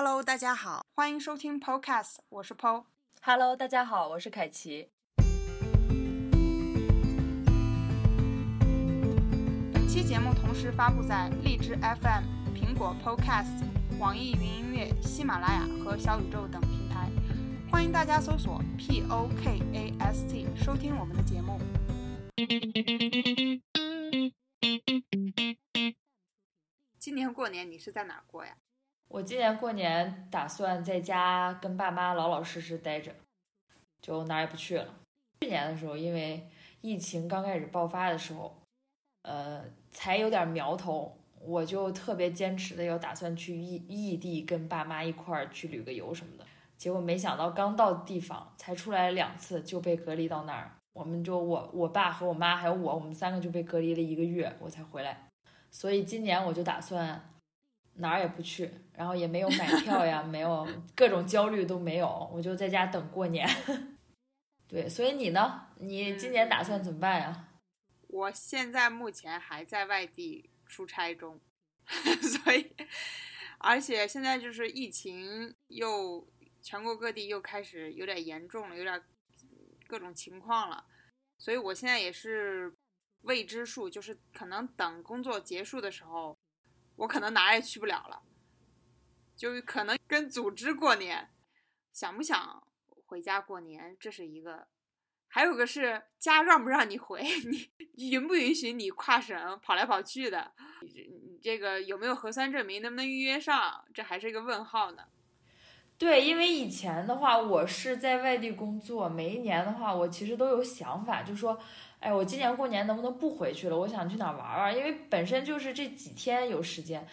Hello，大家好，欢迎收听 Podcast，我是 Po。Hello，大家好，我是凯奇。本期节目同时发布在荔枝 FM、苹果 Podcast、网易云音乐、喜马拉雅和小宇宙等平台，欢迎大家搜索 P O K A S T 收听我们的节目。今年过年你是在哪儿过呀？我今年过年打算在家跟爸妈老老实实待着，就哪儿也不去了。去年的时候，因为疫情刚开始爆发的时候，呃，才有点苗头，我就特别坚持的要打算去异异地跟爸妈一块儿去旅个游什么的。结果没想到刚到地方，才出来两次就被隔离到那儿。我们就我我爸和我妈还有我，我们三个就被隔离了一个月，我才回来。所以今年我就打算哪儿也不去，然后也没有买票呀，没有各种焦虑都没有，我就在家等过年。对，所以你呢？你今年打算怎么办呀？我现在目前还在外地出差中，所以，而且现在就是疫情又全国各地又开始有点严重了，有点各种情况了，所以我现在也是未知数，就是可能等工作结束的时候，我可能哪也去不了了，就可能跟组织过年，想不想回家过年，这是一个。还有个是家让不让你回，你允不允许你跨省跑来跑去的？你这个有没有核酸证明，能不能预约上？这还是一个问号呢。对，因为以前的话，我是在外地工作，每一年的话，我其实都有想法，就说，哎，我今年过年能不能不回去了？我想去哪玩玩，因为本身就是这几天有时间。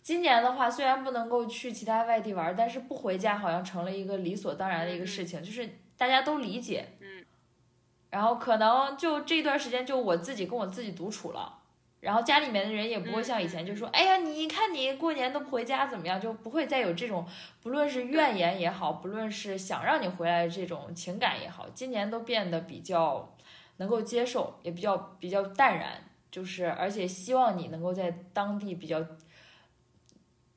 今年的话，虽然不能够去其他外地玩，但是不回家好像成了一个理所当然的一个事情，就是大家都理解。嗯。然后可能就这段时间，就我自己跟我自己独处了，然后家里面的人也不会像以前就说，哎呀，你看你过年都不回家怎么样，就不会再有这种不论是怨言也好，不论是想让你回来的这种情感也好，今年都变得比较能够接受，也比较比较淡然，就是而且希望你能够在当地比较。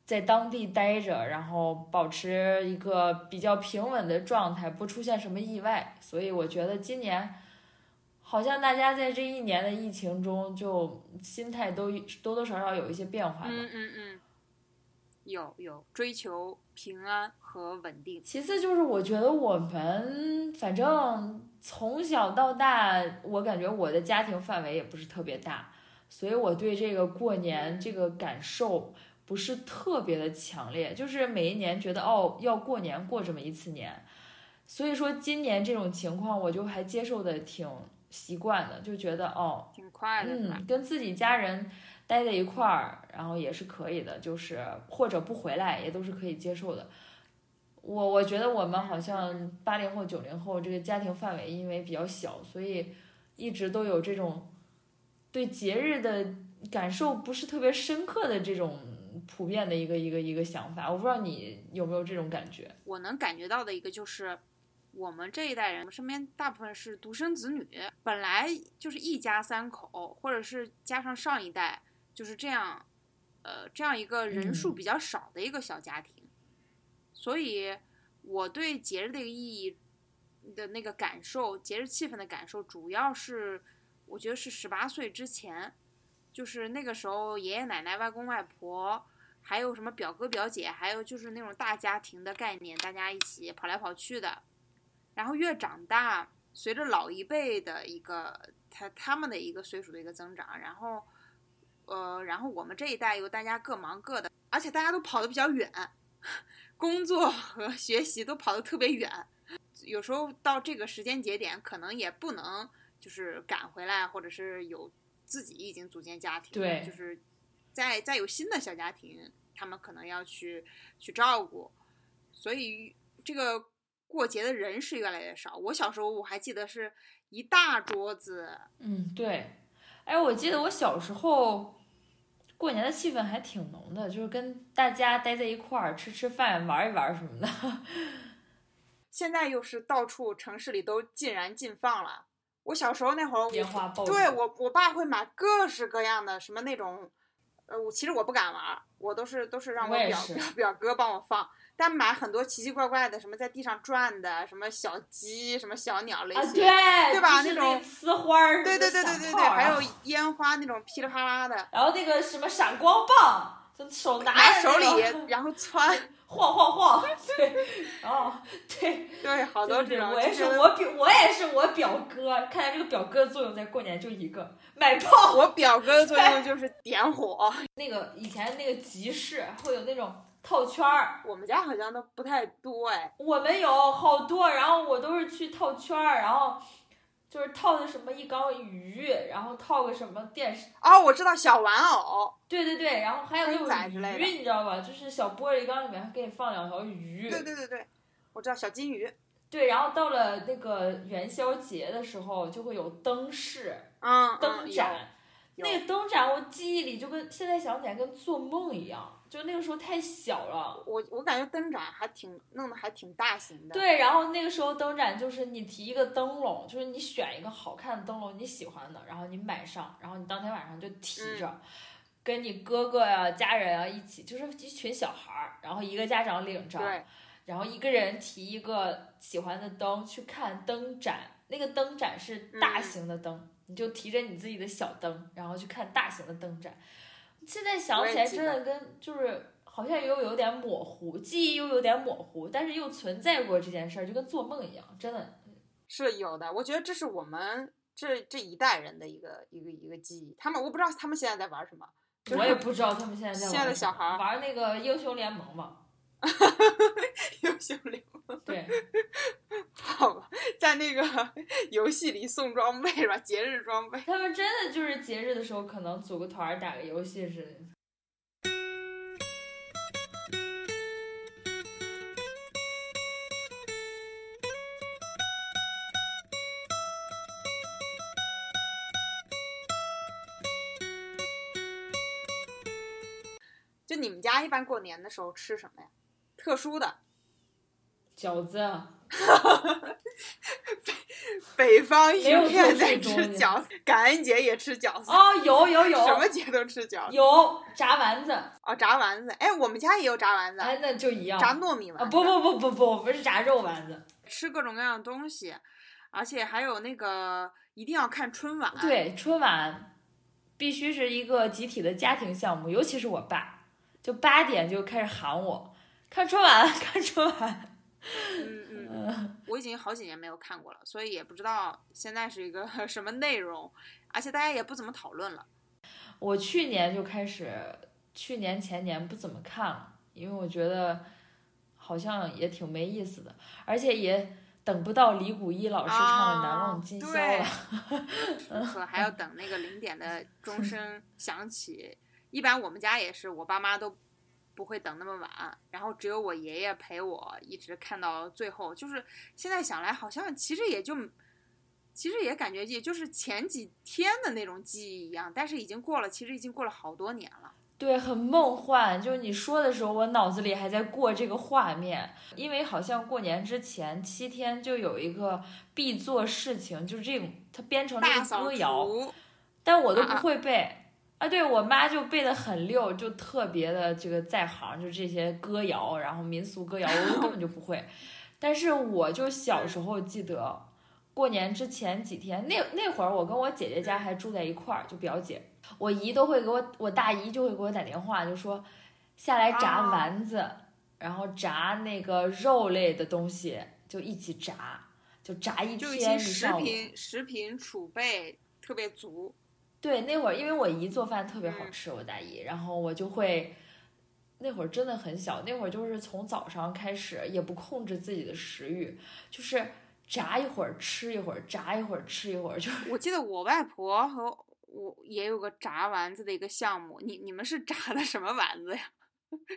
在当地待着，然后保持一个比较平稳的状态，不出现什么意外。所以我觉得今年好像大家在这一年的疫情中，就心态都多多少少有一些变化吧。嗯嗯嗯，有有追求平安和稳定。其次就是我觉得我们反正从小到大，我感觉我的家庭范围也不是特别大，所以我对这个过年这个感受。不是特别的强烈，就是每一年觉得哦要过年过这么一次年，所以说今年这种情况我就还接受的挺习惯的，就觉得哦挺快的，嗯，跟自己家人待在一块儿，然后也是可以的，就是或者不回来也都是可以接受的。我我觉得我们好像八零后九零后这个家庭范围因为比较小，所以一直都有这种对节日的感受不是特别深刻的这种。普遍的一个一个一个想法，我不知道你有没有这种感觉。我能感觉到的一个就是，我们这一代人身边大部分是独生子女，本来就是一家三口，或者是加上上一代就是这样，呃，这样一个人数比较少的一个小家庭，嗯、所以我对节日的意义的那个感受，节日气氛的感受，主要是我觉得是十八岁之前。就是那个时候，爷爷奶奶、外公外婆，还有什么表哥表姐，还有就是那种大家庭的概念，大家一起跑来跑去的。然后越长大，随着老一辈的一个他他们的一个岁数的一个增长，然后，呃，然后我们这一代又大家各忙各的，而且大家都跑得比较远，工作和 学习都跑得特别远，有时候到这个时间节点，可能也不能就是赶回来，或者是有。自己已经组建家庭，对，就是再再有新的小家庭，他们可能要去去照顾，所以这个过节的人是越来越少。我小时候我还记得是一大桌子，嗯，对，哎，我记得我小时候过年的气氛还挺浓的，就是跟大家待在一块儿吃吃饭、玩一玩什么的。现在又是到处城市里都禁燃禁放了。我小时候那会儿，烟花爆对我我爸会买各式各样的什么那种，呃，我其实我不敢玩，我都是都是让表我也是表 表哥帮我放。但买很多奇奇怪怪的，什么在地上转的，什么小鸡，什么小鸟类啊，型，对，对吧那种呲花儿，对对对对对对，还有烟花那种噼里啪啦的，然后那个什么闪光棒，就手拿拿手里种然后窜，晃晃晃，对，然后对，对，好多这种。我也是我表我也是我表哥，看来这个表哥的作用在过年就一个买炮。我表哥的作用就是点火，那个以前那个集市会有那种套圈儿，我们家好像都不太多哎。我们有好多，然后我都是去套圈儿，然后就是套的什么一缸鱼，然后套个什么电视，哦，我知道小玩偶，对对对，然后还有那种鱼，你知道吧？就是小玻璃缸里面给你放两条鱼，对对对对，我知道小金鱼，对然后到了那个元宵节的时候，就会有灯饰、嗯，嗯灯展。有那个灯展，我记忆里就跟现在想起来跟做梦一样，就那个时候太小了。我我感觉灯展还挺弄得还挺大型的，对，然后那个时候灯展就是你提一个灯笼，就是你选一个好看的灯笼，你喜欢的，然后你买上，然后你当天晚上就提着，嗯跟你哥哥呀、家人啊一起，就是一群小孩儿，然后一个家长领着，然后一个人提一个喜欢的灯去看灯展，那个灯展是大嗯型的灯，你就提着你自己的小灯，然后去看大型的灯展。现在想起来，真的跟就是好像又有点模糊，记忆又有点模糊，但是又存在过这件事儿，就跟做梦一样，真的。是有的。我觉得这是我们这这一代人的一个一个一个记忆。他们我不知道他们现在在玩什么，就是我也不知道他们现在在现在的玩什么小孩玩那个英雄联盟嘛？英雄联盟，对，好吧，在那个 游戏里送装备是吧？节日装备。他们真的就是节日的时候可能组个团打个游戏似的。就你们家一般过年的时候吃什么呀？特殊的，饺子，北方一没有片在吃饺子，感恩节也吃饺子，哦，有有有，什么节都吃饺子。有炸丸子，哦，炸丸子，哎，我们家也有炸丸子，哎，那就一样。炸糯米丸啊，不不不不不，不是炸肉丸子。吃各种各样的东西，而且还有那个一定要看春晚。，对，春晚必须是一个集体的家庭项目，尤其是我爸，就八点就开始喊我看春晚，看春晚。嗯嗯嗯，我已经好几年没有看过了，所以也不知道现在是一个什么内容，而且大家也不怎么讨论了。我去年就开始，去年前年不怎么看了，因为我觉得好像也挺没意思的，而且也等不到李谷一老师唱的《难忘今宵》了。对 可还要等那个零点的钟声响起。一般我们家也是，我爸妈都不会等那么晚，然后只有我爷爷陪我一直看到最后。就是现在想来，好像其实也就，其实也感觉也就是前几天的那种记忆一样，但是已经过了，其实已经过了好多年了。对，很梦幻。就是你说的时候，我脑子里还在过这个画面，因为好像过年之前七天就有一个必做事情，就是这种，它编成了一个大歌谣，但我都不会背。啊，对我妈就背得很溜，就特别的这个在行，就这些歌谣，然后民俗歌谣，我根本就不会。但是我就小时候记得，过年之前几天，那那会儿我跟我姐姐家还住在一块儿，就表姐，我姨都会给我，我大姨就会给我打电话，就说下来炸啊丸子，然后炸那个肉类的东西，就一起炸，就炸一天经食一上午。品食品储备特别足。对，那会儿因为我姨做饭特别好嗯吃，我大姨，然后我就会，那会儿真的很小，那会儿就是从早上开始也不控制自己的食欲，就是炸一会儿吃一会儿，炸一会儿吃一会儿，就是我记得我外婆和我也有个炸丸子的一个项目，你你们是炸的什么丸子呀？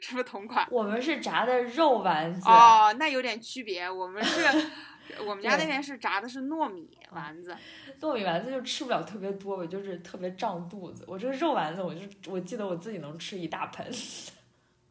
是不是同款？我们是炸的肉丸子，哦，那有点区别。我们是，我们家那边是炸的是糯米丸子。糯米丸子就吃不了特别多，我就是特别胀肚子。我这个肉丸子，我就我记得我自己能吃一大盆。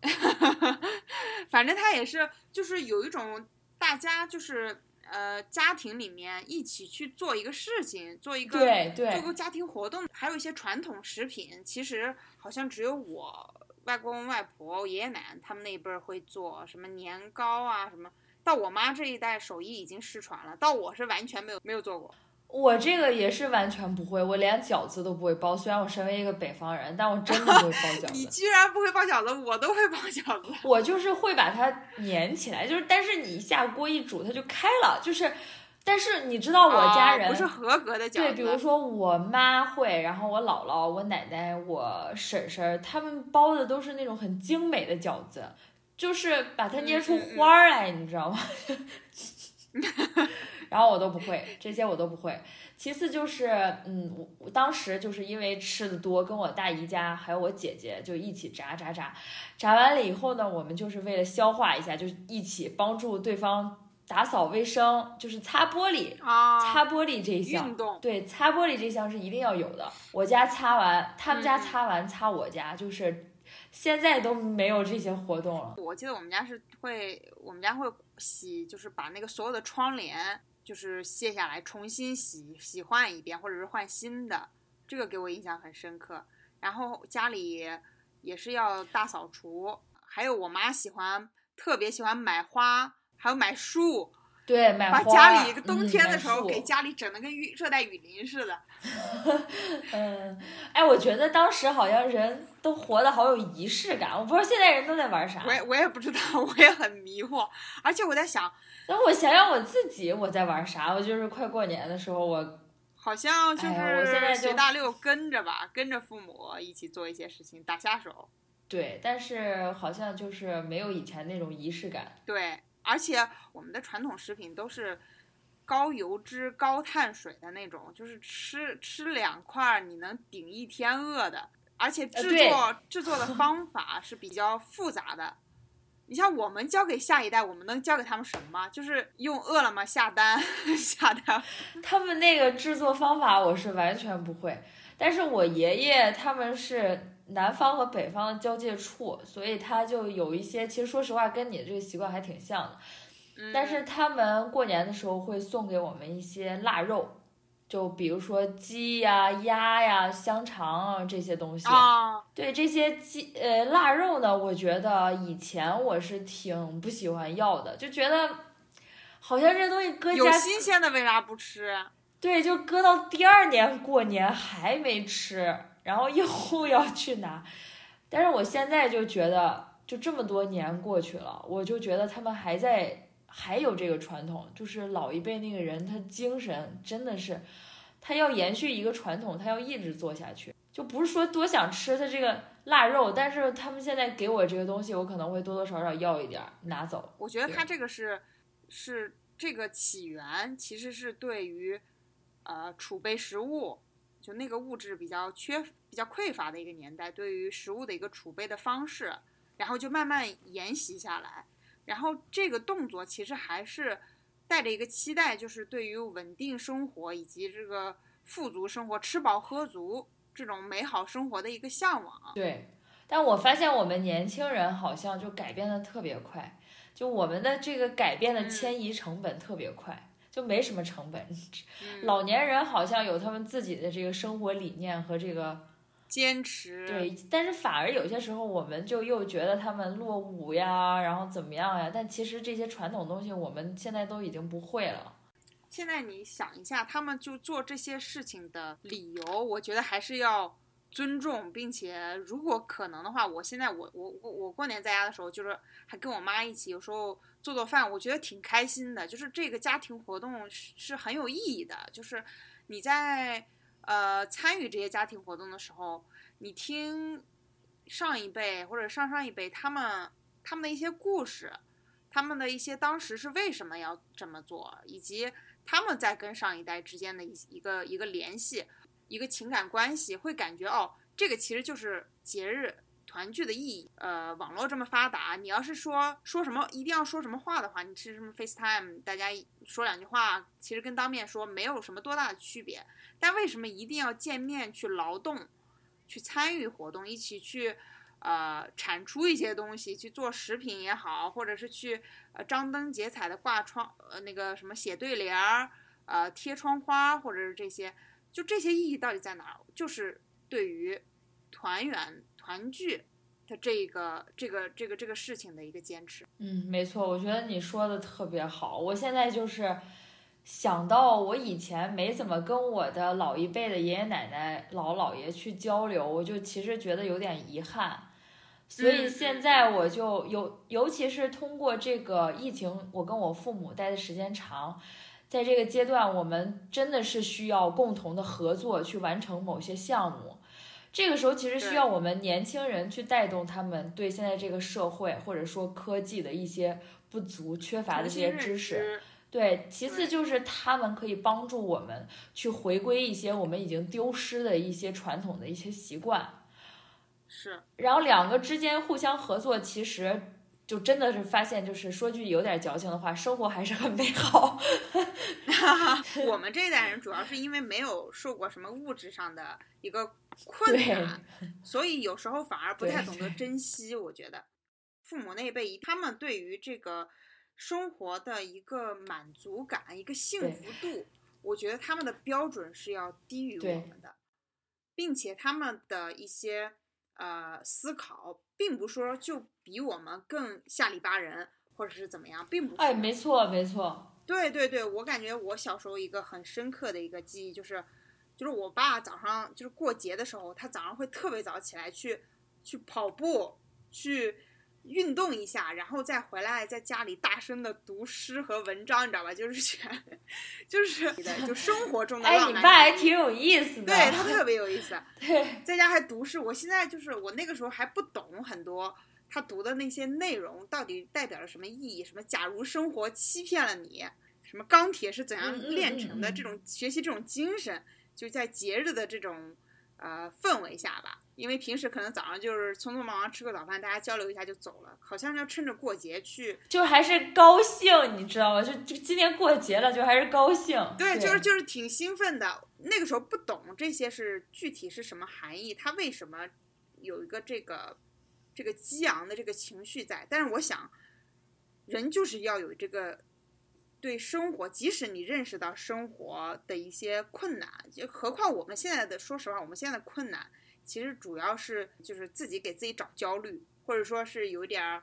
反正它也是，就是有一种大家就是呃家庭里面一起去做一个事情，做一个对对做个家庭活动，还有一些传统食品，其实好像只有我外公外婆、爷爷奶奶他们那一辈儿会做什么年糕啊什么。到我妈这一代手艺已经失传了，到我是完全没有没有做过。我这个也是完全不会，我连饺子都不会包。虽然我身为一个北方人，但我真的不会包饺子。你居然不会包饺子，我都会包饺子。我就是会把它粘起来，就是但是你下锅一煮它就开了，就是。但是你知道我家人、哦不是合格的饺子，对，比如说我妈会，然后我姥姥、我奶奶、我婶婶，他们包的都是那种很精美的饺子，就是把它捏出花儿来，你知道吗？然后我都不会，这些我都不会。其次就是，嗯，我我当时就是因为吃的多，跟我大姨家还有我姐姐就一起炸炸炸，炸完了以后呢，我们就是为了消化一下，就一起帮助对方打扫卫生，就是擦玻璃。啊，擦玻璃这一项运，动对，擦玻璃这项是一定要有的。我家擦完，他们家嗯擦完，擦我家，就是现在都没有这些活动了。我记得我们家是会，我们家会洗，就是把那个所有的窗帘就是卸下来，重新洗洗换一遍，或者是换新的，这个给我印象很深刻。然后家里也是要大扫除，还有我妈喜欢特别喜欢买花，还有买树，对，买把花家里冬天的时候给家里整的跟雨热带雨林似的。嗯，哎，我觉得当时好像人都活得好有仪式感，我不知道现在人都在玩啥我。也我也不知道，我也很迷惑。而且我在想，那我想想我自己我在玩啥，我就是快过年的时候，我好像就哎呀我现在就是随大溜跟着吧，跟着父母一起做一些事情，打下手。对，但是好像就是没有以前那种仪式感。对，而且我们的传统食品都是高油脂、高碳水的那种，就是吃吃两块儿你能顶一天饿的，而且制作、制作的方法是比较复杂的。你像我们教给下一代，我们能教给他们什么？就是用饿了么下单 下单。他们那个制作方法我是完全不会，但是我爷爷他们是南方和北方的交界处，所以他就有一些，其实说实话跟你的这个习惯还挺像的。嗯但是他们过年的时候会送给我们一些腊肉，就比如说鸡呀、鸭呀、香肠啊这些东西。啊，对这些鸡呃腊肉呢，我觉得以前我是挺不喜欢要的，就觉得好像这东西搁有家新鲜的为啥不吃？对，就搁到第二年过年还没吃，然后又要去拿。但是我现在就觉得，就这么多年过去了，我就觉得他们还在还有这个传统，就是老一辈那个人，他精神真的是，他要延续一个传统，他要一直做下去。就不是说多想吃他这个腊肉，但是他们现在给我这个东西，我可能会多多少少要一点儿拿走。我觉得他这个是是这个起源，其实是对于呃储备食物，就那个物质比较缺比较匮乏的一个年代，对于食物的一个储备的方式，然后就慢慢沿袭下来。然后这个动作其实还是带着一个期待，就是对于稳定生活以及这个富足生活、吃饱喝足这种美好生活的一个向往。对，但我发现我们年轻人好像就改变的特别快，就我们的这个改变的嗯迁移成本特别快，就没什么成本。嗯，老年人好像有他们自己的这个生活理念和这个坚持。对，但是反而有些时候我们就又觉得他们落伍呀，然后怎么样呀？但其实这些传统东西我们现在都已经不会了。现在你想一下，他们就做这些事情的理由，我觉得还是要尊重，并且如果可能的话，我现在我我我我过年在家的时候，就是还跟我妈一起，有时候做做饭，我觉得挺开心的。就是这个家庭活动是是很有意义的，就是你在呃参与这些家庭活动的时候，你听上一辈或者上上一辈他们他们的一些故事，他们的一些当时是为什么要这么做，以及他们在跟上一代之间的一一个一个联系，一个情感关系，会感觉哦，这个其实就是节日团聚的意义。呃，网络这么发达，你要是说说什么一定要说什么话的话，你是什么 FaceTime，大家说两句话，其实跟当面说没有什么多大的区别。但为什么一定要见面去劳动，去参与活动，一起去呃产出一些东西，去做食品也好，或者是去呃张灯结彩的挂窗呃那个什么写对联儿，呃贴窗花，或者是这些，就这些意义到底在哪？就是对于团圆团聚的这个这个这个这个事情的一个坚持。嗯，没错，我觉得你说的特别好。我现在就是想到我以前没怎么跟我的老一辈的爷爷奶奶、老姥爷去交流，我就其实觉得有点遗憾。所以现在我就尤尤其是通过这个疫情，我跟我父母待的时间长，在这个阶段，我们真的是需要共同的合作去完成某些项目。这个时候其实需要我们年轻人去带动他们对现在这个社会或者说科技的一些不足、缺乏的这些知识。对，其次就是他们可以帮助我们去回归一些我们已经丢失的一些传统的一些习惯。是。然后两个之间互相合作，其实就真的是发现，就是说句有点矫情的话，生活还是很美好。我们这一代人主要是因为没有受过什么物质上的一个。困难，所以有时候反而不太懂得珍惜。我觉得父母那一辈，他们对于这个生活的一个满足感、一个幸福度，我觉得他们的标准是要低于我们的，并且他们的一些呃思考，并不说就比我们更下里巴人，或者是怎么样，并不是。哎，没错，没错。对对对，我感觉我小时候一个很深刻的一个记忆就是。就是我爸早上就是过节的时候，他早上会特别早起来去去跑步，去运动一下，然后再回来在家里大声的读诗和文章，你知道吧？就是全就是 就生活中的浪漫。哎，你爸还挺有意思的。对他特别有意思。对，在家还读诗。我现在就是我那个时候还不懂很多他读的那些内容到底代表了什么意义，什么假如生活欺骗了你，什么钢铁是怎样炼成的，这种学习这种精神。就在节日的这种呃氛围下吧，因为平时可能早上就是匆匆忙忙吃个早饭，大家交流一下就走了，好像要趁着过节去，就还是高兴，你知道吗？就就今年过节了，就还是高兴。对，就是就是挺兴奋的。那个时候不懂这些是具体是什么含义，它为什么有一个这个这个激昂的这个情绪在？但是我想，人就是要有这个。对生活，即使你认识到生活的一些困难，就何况我们现在的，说实话，我们现在的困难其实主要是就是自己给自己找焦虑，或者说是有点儿，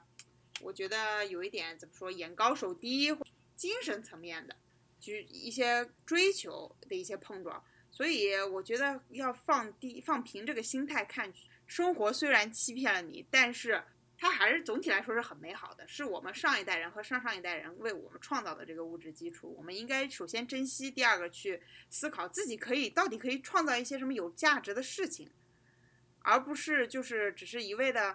我觉得有一点怎么说，眼高手低，精神层面的，就一些追求的一些碰撞。所以我觉得要放低、放平这个心态看生活，虽然欺骗了你，但是。它还是总体来说是很美好的，是我们上一代人和上上一代人为我们创造的这个物质基础。我们应该首先珍惜，第二个去思考自己可以到底可以创造一些什么有价值的事情，而不是就是只是一味的，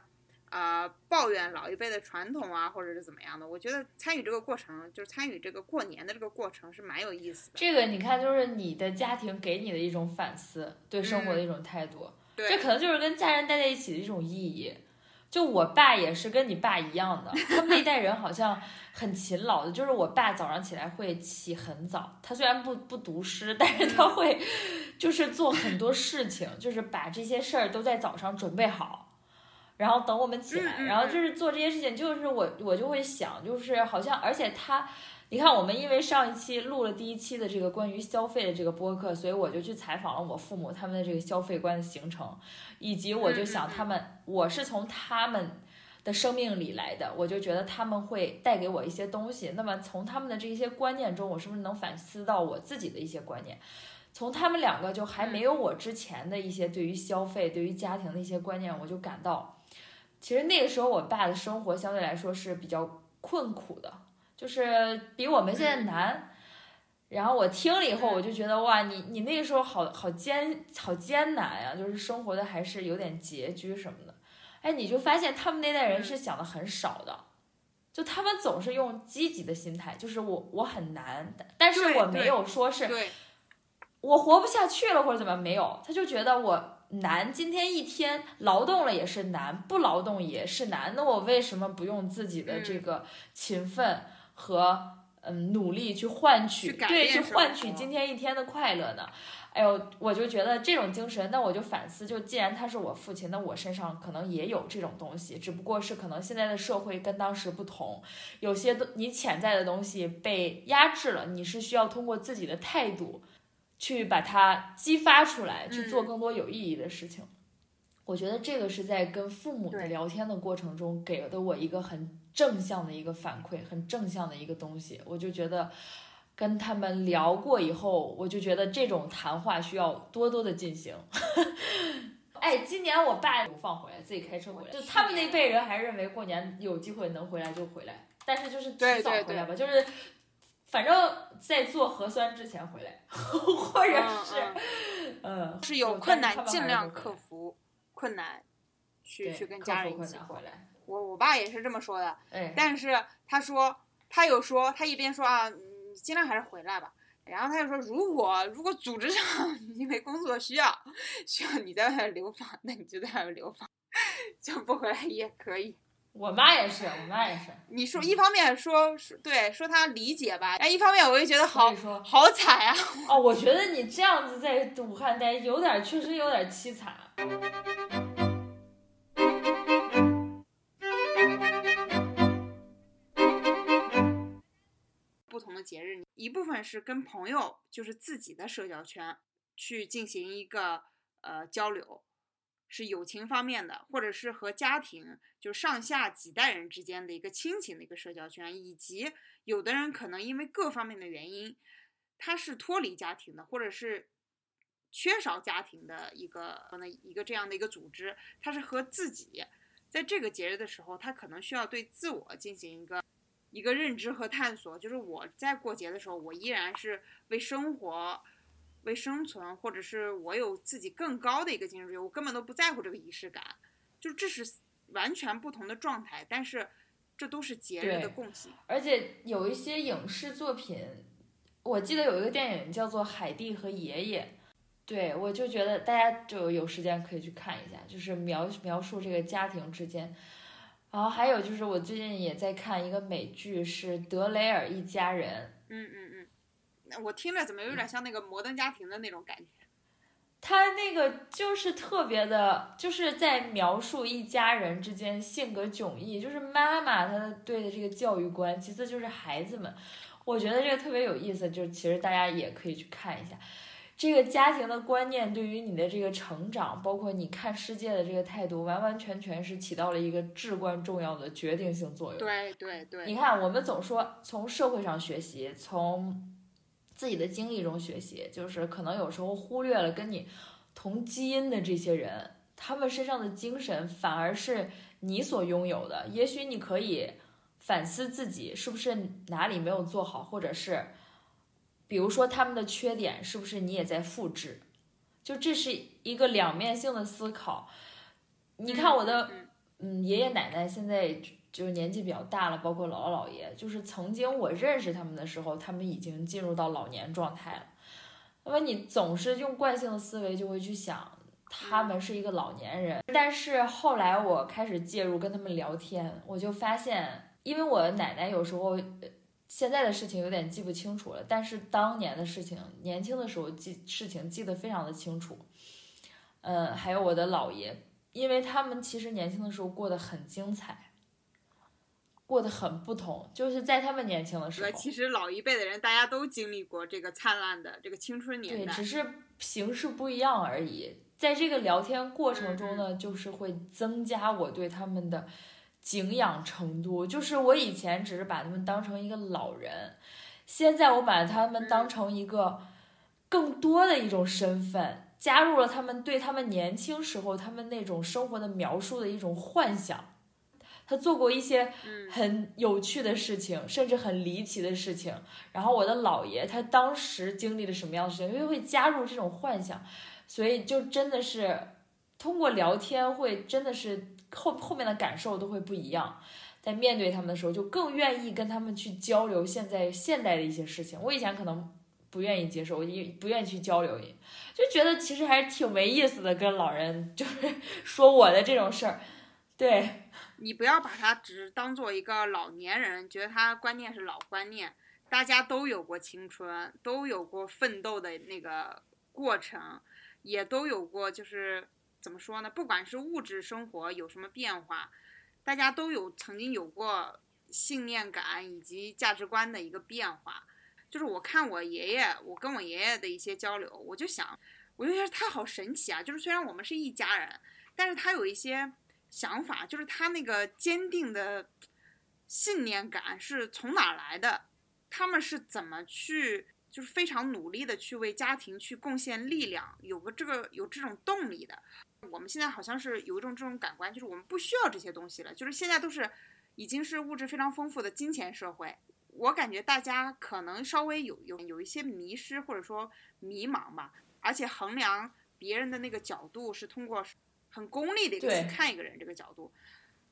呃，抱怨老一辈的传统啊，或者是怎么样的。我觉得参与这个过程，就是参与这个过年的这个过程是蛮有意思的。这个你看，就是你的家庭给你的一种反思，对生活的一种态度，这可能就是跟家人待在一起的一种意义。就我爸也是跟你爸一样的，他们那代人好像很勤劳的。就是我爸早上起来会起很早，他虽然不不读诗，但是他会就是做很多事情，就是把这些事儿都在早上准备好，然后等我们起来，然后就是做这些事情。就是我我就会想，就是好像而且他。你看，我们因为上一期录了第一期的这个关于消费的这个播客，所以我就去采访了我父母他们的这个消费观的形成，以及我就想他们，我是从他们的生命里来的，我就觉得他们会带给我一些东西。那么从他们的这些观念中，我是不是能反思到我自己的一些观念？从他们两个就还没有我之前的一些对于消费、对于家庭的一些观念，我就感到，其实那个时候我爸的生活相对来说是比较困苦的。就是比我们现在难，然后我听了以后，我就觉得哇，你你那个时候好好艰好艰难呀，就是生活的还是有点拮据什么的。哎，你就发现他们那代人是想的很少的，就他们总是用积极的心态，就是我我很难，但是我没有说是，我活不下去了或者怎么没有，他就觉得我难，今天一天劳动了也是难，不劳动也是难，那我为什么不用自己的这个勤奋？和嗯努力去换取，去对，去换取今天一天的快乐呢？哎呦，我就觉得这种精神，那我就反思，就既然他是我父亲，那我身上可能也有这种东西，只不过是可能现在的社会跟当时不同，有些东你潜在的东西被压制了，你是需要通过自己的态度去把它激发出来，去做嗯更多有意义的事情。我觉得这个是在跟父母的聊天的过程中给的我一个很正向的一个反馈，很正向的一个东西。我就觉得跟他们聊过以后，我就觉得这种谈话需要多多的进行。哎，今年我爸不放回来，自己开车回来。就他们那辈人还认为过年有机会能回来就回来，但是就是提早回来吧，就是反正在做核酸之前回来，或者是嗯 嗯，是有困难尽量克服困难，去去跟家人一起回来。我我爸也是这么说的，哎，但是他说他有说，他一边说啊，你尽量还是回来吧。然后他又说，如果如果组织上 因为工作需要需要你在外面流放，那你就在外面流放，就不回来也可以。我妈也是，我妈也是。你说一方面说说对说他理解吧，但一方面我又觉得好好惨啊。哦，我觉得你这样子在武汉待，有点确实有点凄惨。节日，一部分是跟朋友，就是自己的社交圈去进行一个呃交流，是友情方面的，或者是和家庭，就上下几代人之间的一个亲情的一个社交圈，以及有的人可能因为各方面的原因，他是脱离家庭的，或者是缺少家庭的一个那一个这样的一个组织，他是和自己在这个节日的时候，他可能需要对自我进行一个。一个认知和探索，就是我在过节的时候，我依然是为生活、为生存，或者是我有自己更高的一个精神追求，我根本都不在乎这个仪式感，就这是完全不同的状态，但是这都是节日的共性。而且有一些影视作品，我记得有一个电影叫做《海蒂和爷爷》，对我就觉得大家就有时间可以去看一下，就是描描述这个家庭之间。然后还有就是我最近也在看一个美剧，是《德雷尔一家人》，嗯嗯嗯，我听着怎么有点像那个摩登家庭的那种感觉？他那个就是特别的，就是在描述一家人之间性格迥异，就是妈妈她对的这个教育观，其次就是孩子们，我觉得这个特别有意思，就是其实大家也可以去看一下，这个家庭的观念对于你的这个成长，包括你看世界的这个态度，完完全全是起到了一个至关重要的决定性作用。对对对，你看，我们总说从社会上学习，从自己的经历中学习，就是可能有时候忽略了跟你同基因的这些人，他们身上的精神反而是你所拥有的。也许你可以反思自己是不是哪里没有做好，或者是比如说他们的缺点是不是你也在复制，就这是一个两面性的思考。你看我的。嗯嗯，爷爷奶奶现在就是年纪比较大了，包括姥姥姥爷，就是曾经我认识他们的时候，他们已经进入到老年状态了。那么你总是用惯性的思维就会去想，他们是一个老年人。但是后来我开始介入跟他们聊天，我就发现，因为我奶奶有时候呃现在的事情有点记不清楚了，但是当年的事情，年轻的时候记事情记得非常的清楚。嗯，还有我的姥爷。因为他们其实年轻的时候过得很精彩，过得很不同，就是在他们年轻的时候，其实老一辈的人大家都经历过这个灿烂的这个青春年对，只是形式不一样而已。在这个聊天过程中呢，就是会增加我对他们的敬仰程度。就是我以前只是把他们当成一个老人，现在我把他们当成一个更多的一种身份。加入了他们对他们年轻时候他们那种生活的描述的一种幻想，他做过一些很有趣的事情，嗯、甚至很离奇的事情。然后我的姥爷他当时经历了什么样的事情，因为会加入这种幻想，所以就真的是通过聊天会真的是后后面的感受都会不一样。在面对他们的时候，就更愿意跟他们去交流现在现代的一些事情。我以前可能。不愿意接受，也不愿意去交流，就觉得其实还是挺没意思的，跟老人就是 说我的这种事儿。对你不要把他只当做一个老年人，觉得他观念是老观念，大家都有过青春，都有过奋斗的那个过程，也都有过就是怎么说呢？不管是物质生活有什么变化，大家都有曾经有过信念感以及价值观的一个变化。就是我看我爷爷，我跟我爷爷的一些交流，我就想，我就觉得他好神奇啊！就是虽然我们是一家人，但是他有一些想法，就是他那个坚定的信念感是从哪来的？他们是怎么去，就是非常努力的去为家庭去贡献力量，有个这个有这种动力的。我们现在好像是有一种这种感官，就是我们不需要这些东西了，就是现在都是已经是物质非常丰富的金钱社会。我感觉大家可能稍微有有有一些迷失或者说迷茫吧，而且衡量别人的那个角度是通过很功利的一个去看一个人这个角度，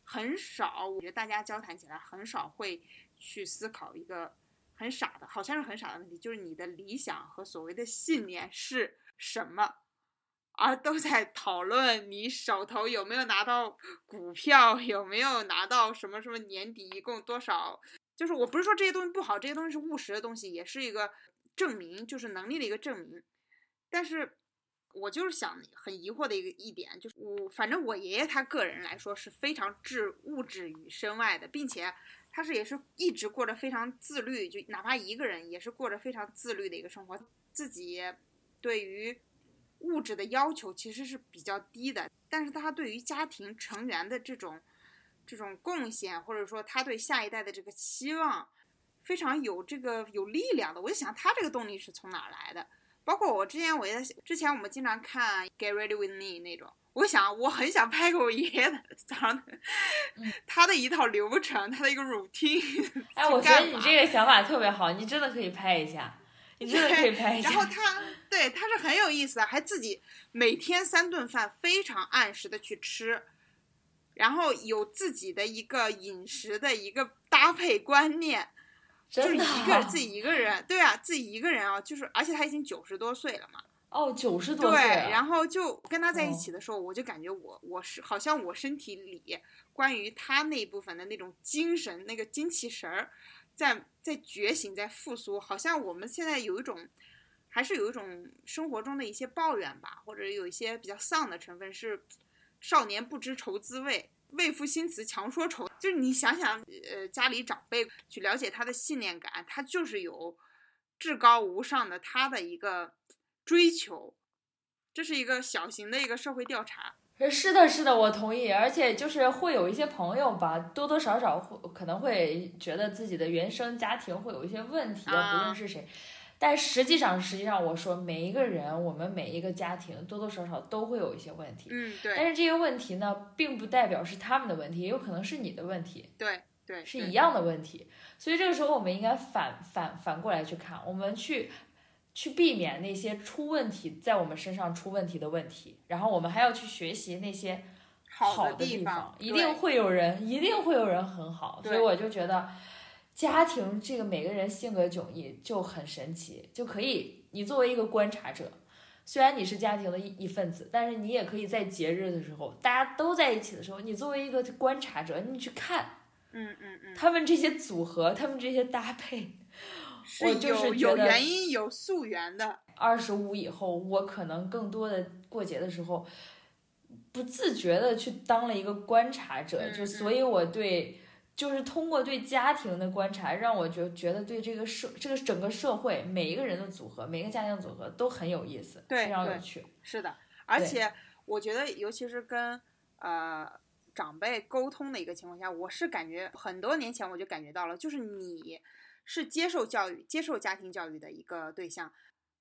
很少。我觉得大家交谈起来很少会去思考一个很傻的，好像是很傻的问题，就是你的理想和所谓的信念是什么，而都在讨论你手头有没有拿到股票，有没有拿到什么什么年底一共多少。就是我不是说这些东西不好，这些东西是务实的东西，也是一个证明，就是能力的一个证明。但是，我就是想很疑惑的一个一点，就是我反正我爷爷他个人来说是非常置物质于身外的，并且他是也是一直过着非常自律，就哪怕一个人也是过着非常自律的一个生活，自己对于物质的要求其实是比较低的，但是他对于家庭成员的这种。这种贡献，或者说他对下一代的这个期望，非常有这个有力量的。我就想他这个动力是从哪来的？包括我之前我也在之前我们经常看《Get Ready with Me》那种，我想我很想拍给我爷爷的早上，他的一套流程，他的一个 routine。哎，我觉得你这个想法特别好，你真的可以拍一下，你真的可以拍一下。然后他对他是很有意思的，还自己每天三顿饭非常按时的去吃。然后有自己的一个饮食的一个搭配观念，就是一个人自己一个人，对啊，自己一个人啊，就是而且他已经九十多岁了嘛。哦，九十多岁。对，然后就跟他在一起的时候，我就感觉我我是好像我身体里关于他那一部分的那种精神那个精气神儿，在在觉醒在复苏，好像我们现在有一种还是有一种生活中的一些抱怨吧，或者有一些比较丧的成分是。少年不知愁滋味，为赋新词强说愁。就是你想想，呃，家里长辈去了解他的信念感，他就是有至高无上的他的一个追求。这是一个小型的一个社会调查。是的，是的，我同意。而且就是会有一些朋友吧，多多少少会可能会觉得自己的原生家庭会有一些问题，不论是谁。但实际上，实际上我说每一个人，我们每一个家庭多多少少都会有一些问题。嗯，对。但是这些问题呢，并不代表是他们的问题，也有可能是你的问题。对对，是一样的问题。所以这个时候，我们应该反反反过来去看，我们去去避免那些出问题在我们身上出问题的问题，然后我们还要去学习那些好的地方。一定会有人，一定会有人很好。所以我就觉得。家庭这个每个人性格迥异就很神奇，就可以你作为一个观察者，虽然你是家庭的一一份子，但是你也可以在节日的时候，大家都在一起的时候，你作为一个观察者，你去看，嗯嗯嗯，他们这些组合，他们这些搭配，是有原因有溯源的。二十五以后，我可能更多的过节的时候，不自觉的去当了一个观察者，就所以我对。就是通过对家庭的观察，让我觉觉得对这个社这个整个社会每一个人的组合，每个家庭组合都很有意思，非常有趣。是的，而且我觉得，尤其是跟呃长辈沟通的一个情况下，我是感觉很多年前我就感觉到了，就是你是接受教育、接受家庭教育的一个对象，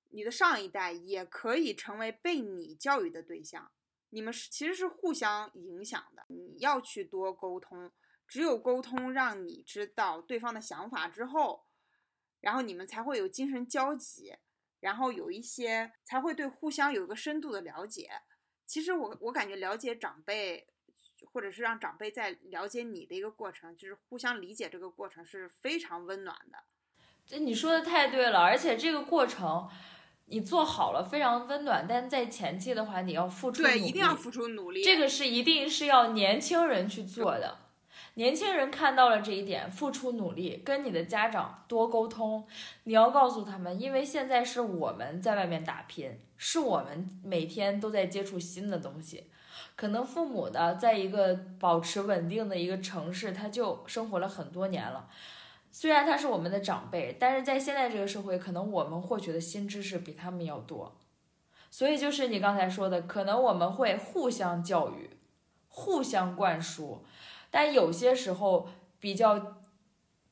你的上一代也可以成为被你教育的对象，你们是其实是互相影响的，你要去多沟通。只有沟通，让你知道对方的想法之后，然后你们才会有精神交集，然后有一些才会对互相有一个深度的了解。其实我我感觉了解长辈，或者是让长辈在了解你的一个过程，就是互相理解这个过程是非常温暖的。这你说的太对了，而且这个过程你做好了非常温暖，但在前期的话你要付出对，一定要付出努力。这个是一定是要年轻人去做的。年轻人看到了这一点，付出努力，跟你的家长多沟通。你要告诉他们，因为现在是我们在外面打拼，是我们每天都在接触新的东西。可能父母的在一个保持稳定的一个城市，他就生活了很多年了。虽然他是我们的长辈，但是在现在这个社会，可能我们获取的新知识比他们要多。所以就是你刚才说的，可能我们会互相教育，互相灌输。但有些时候比较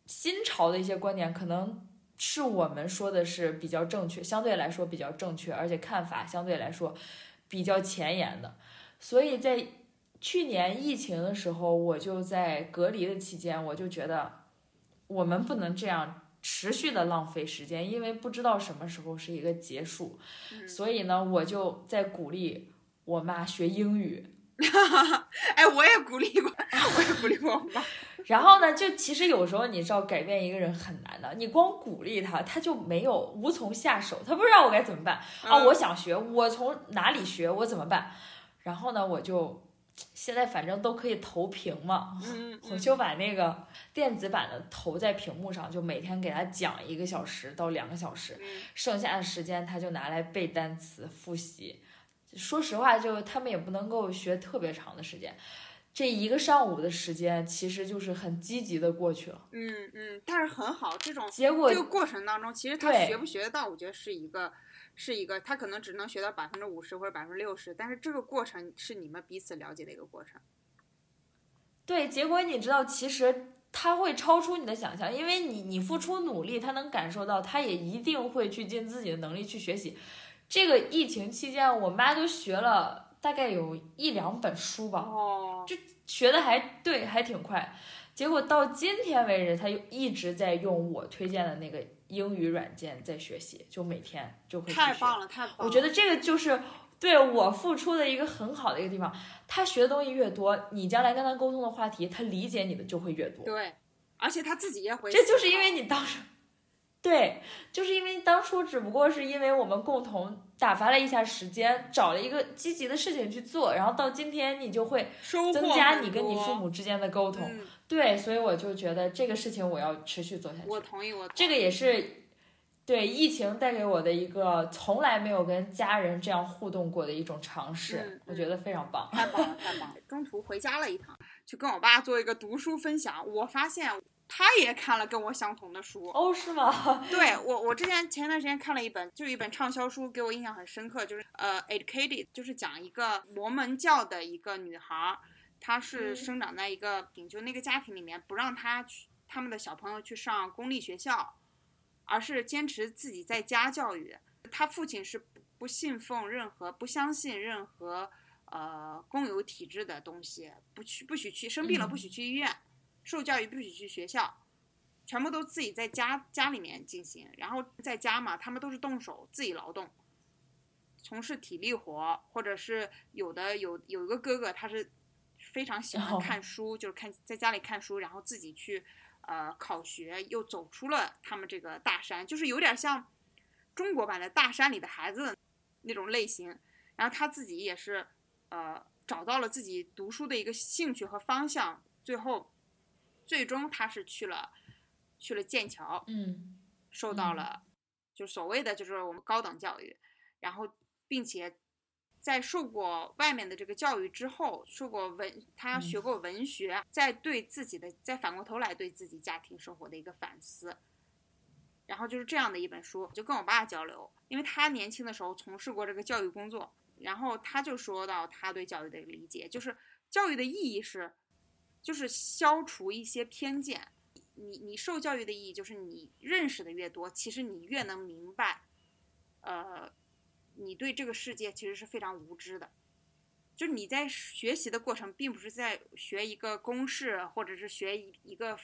新潮的一些观点，可能是我们说的是比较正确，相对来说比较正确，而且看法相对来说比较前沿的。所以在去年疫情的时候，我就在隔离的期间，我就觉得我们不能这样持续的浪费时间，因为不知道什么时候是一个结束。所以呢，我就在鼓励我妈学英语。哎，我也鼓励过，我也鼓励过我妈。然后呢，就其实有时候你知道，改变一个人很难的。你光鼓励他，他就没有无从下手，他不知道我该怎么办啊！我想学，我从哪里学？我怎么办？然后呢，我就现在反正都可以投屏嘛，我就把那个电子版的投在屏幕上，就每天给他讲一个小时到两个小时，剩下的时间他就拿来背单词复习。说实话，就他们也不能够学特别长的时间，这一个上午的时间其实就是很积极的过去了。嗯嗯，但是很好，这种结果这个过程当中，其实他学不学得到，我觉得是一个是一个，他可能只能学到百分之五十或者百分之六十，但是这个过程是你们彼此了解的一个过程。对，结果你知道，其实他会超出你的想象，因为你你付出努力，他能感受到，他也一定会去尽自己的能力去学习。这个疫情期间，我妈都学了大概有一两本书吧，就学的还对，还挺快。结果到今天为止，她又一直在用我推荐的那个英语软件在学习，就每天就会太棒了，太棒了！我觉得这个就是对我付出的一个很好的一个地方。他学的东西越多，你将来跟他沟通的话题，他理解你的就会越多。对，而且他自己也会。这就是因为你当时。对，就是因为当初只不过是因为我们共同打发了一下时间，找了一个积极的事情去做，然后到今天你就会增加你跟你父母之间的沟通。对，所以我就觉得这个事情我要持续做下去。我同意，我这个也是对疫情带给我的一个从来没有跟家人这样互动过的一种尝试，我觉得非常棒。太棒了，太棒了！中途回家了一趟，去跟我爸做一个读书分享，我发现。他也看了跟我相同的书哦，是吗？对我，我之前前段时间看了一本，就一本畅销书，给我印象很深刻，就是呃，Educated，就是讲一个摩门教的一个女孩，她是生长在一个就那个家庭里面，不让她去他们的小朋友去上公立学校，而是坚持自己在家教育。她父亲是不信奉任何、不相信任何呃公有体制的东西，不去不许去生病了不许去医院。受教育不许去学校，全部都自己在家家里面进行。然后在家嘛，他们都是动手自己劳动，从事体力活，或者是有的有有一个哥哥，他是非常喜欢看书，就是看在家里看书，然后自己去呃考学，又走出了他们这个大山，就是有点像中国版的大山里的孩子那种类型。然后他自己也是呃找到了自己读书的一个兴趣和方向，最后。最终他是去了，去了剑桥，嗯，受到了，就所谓的就是我们高等教育，然后并且在受过外面的这个教育之后，受过文，他学过文学，再对自己的，再反过头来对自己家庭生活的一个反思，然后就是这样的一本书，就跟我爸交流，因为他年轻的时候从事过这个教育工作，然后他就说到他对教育的理解，就是教育的意义是。就是消除一些偏见，你你受教育的意义就是你认识的越多，其实你越能明白，呃，你对这个世界其实是非常无知的，就你在学习的过程，并不是在学一个公式，或者是学一一个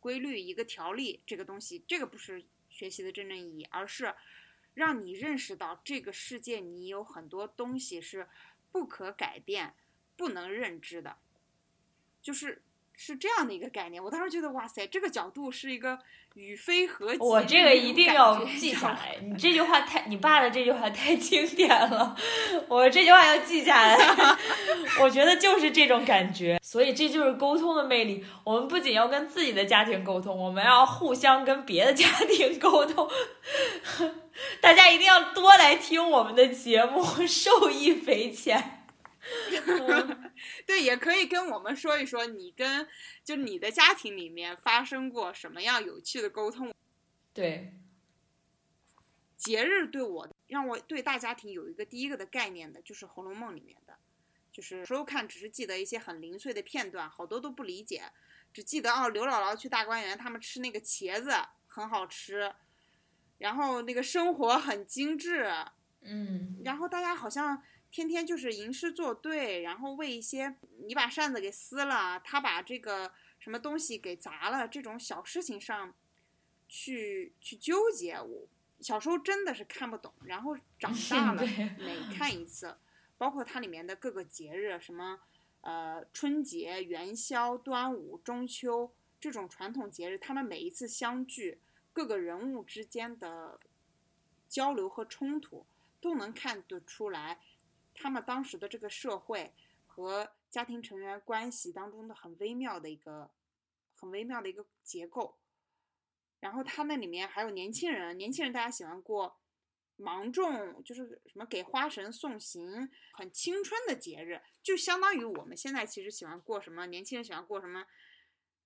规律、一个条例这个东西，这个不是学习的真正意义，而是让你认识到这个世界你有很多东西是不可改变、不能认知的。就是是这样的一个概念。我当时觉得，哇塞，这个角度是一个与非合集。我这个一定要记下来。你这句话太，你爸的这句话太经典了，我这句话要记下来。我觉得就是这种感觉，所以这就是沟通的魅力。我们不仅要跟自己的家庭沟通，我们要互相跟别的家庭沟通。大家一定要多来听我们的节目，受益匪浅。对，也可以跟我们说一说，你跟就你的家庭里面发生过什么样有趣的沟通。对，节日对我让我对大家庭有一个第一个的概念的，就是《红楼梦》里面的，就是有时候看只是记得一些很零碎的片段，好多都不理解，只记得哦，刘姥姥去大观园，他们吃那个茄子很好吃，然后那个生活很精致，嗯，然后大家好像。天天就是吟诗作对，然后为一些你把扇子给撕了，他把这个什么东西给砸了这种小事情上，去去纠结。我小时候真的是看不懂，然后长 大了每 看一次，包括它里面的各个节日，什么呃春节、元宵、端午、中秋这种传统节日，他们每一次相聚，各个人物之间的交流和冲突都能看得出来。他们当时的这个社会和家庭成员关系当中的很微妙的一个很微妙的一个结构，然后他那里面还有年轻人，年轻人大家喜欢过芒种，就是什么给花神送行，很青春的节日，就相当于我们现在其实喜欢过什么，年轻人喜欢过什么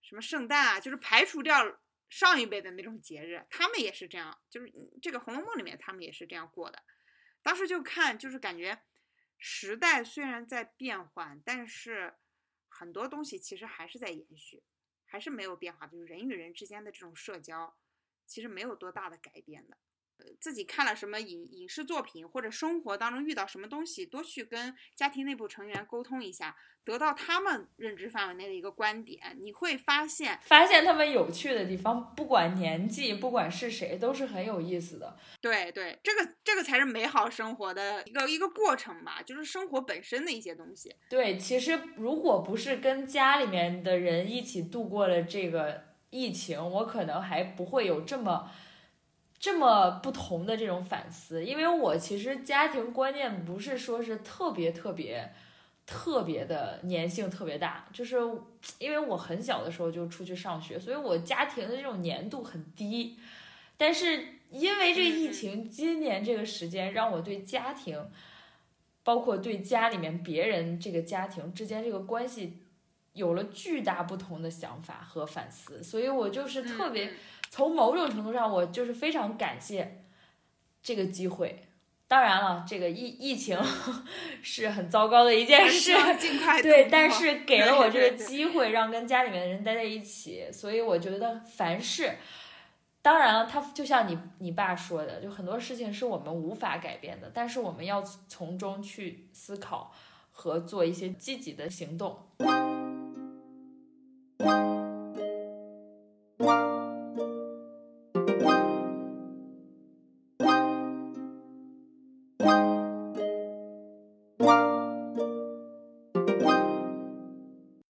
什么圣诞啊，就是排除掉上一辈的那种节日，他们也是这样，就是这个《红楼梦》里面他们也是这样过的，当时就看就是感觉。时代虽然在变换，但是很多东西其实还是在延续，还是没有变化。就是人与人之间的这种社交，其实没有多大的改变的。自己看了什么影影视作品，或者生活当中遇到什么东西，多去跟家庭内部成员沟通一下，得到他们认知范围内的一个观点，你会发现，发现他们有趣的地方，不管年纪，不管是谁，都是很有意思的。对对，这个这个才是美好生活的一个一个过程吧，就是生活本身的一些东西。对，其实如果不是跟家里面的人一起度过了这个疫情，我可能还不会有这么。这么不同的这种反思，因为我其实家庭观念不是说是特别特别特别的粘性特别大，就是因为我很小的时候就出去上学，所以我家庭的这种粘度很低。但是因为这疫情，今年这个时间让我对家庭，包括对家里面别人这个家庭之间这个关系，有了巨大不同的想法和反思，所以我就是特别。从某种程度上，我就是非常感谢这个机会。当然了，这个疫疫情 是很糟糕的一件事，对，但是给了我这个机会，让跟家里面的人待在一起。所以我觉得，凡事，当然了，他就像你你爸说的，就很多事情是我们无法改变的，但是我们要从中去思考和做一些积极的行动。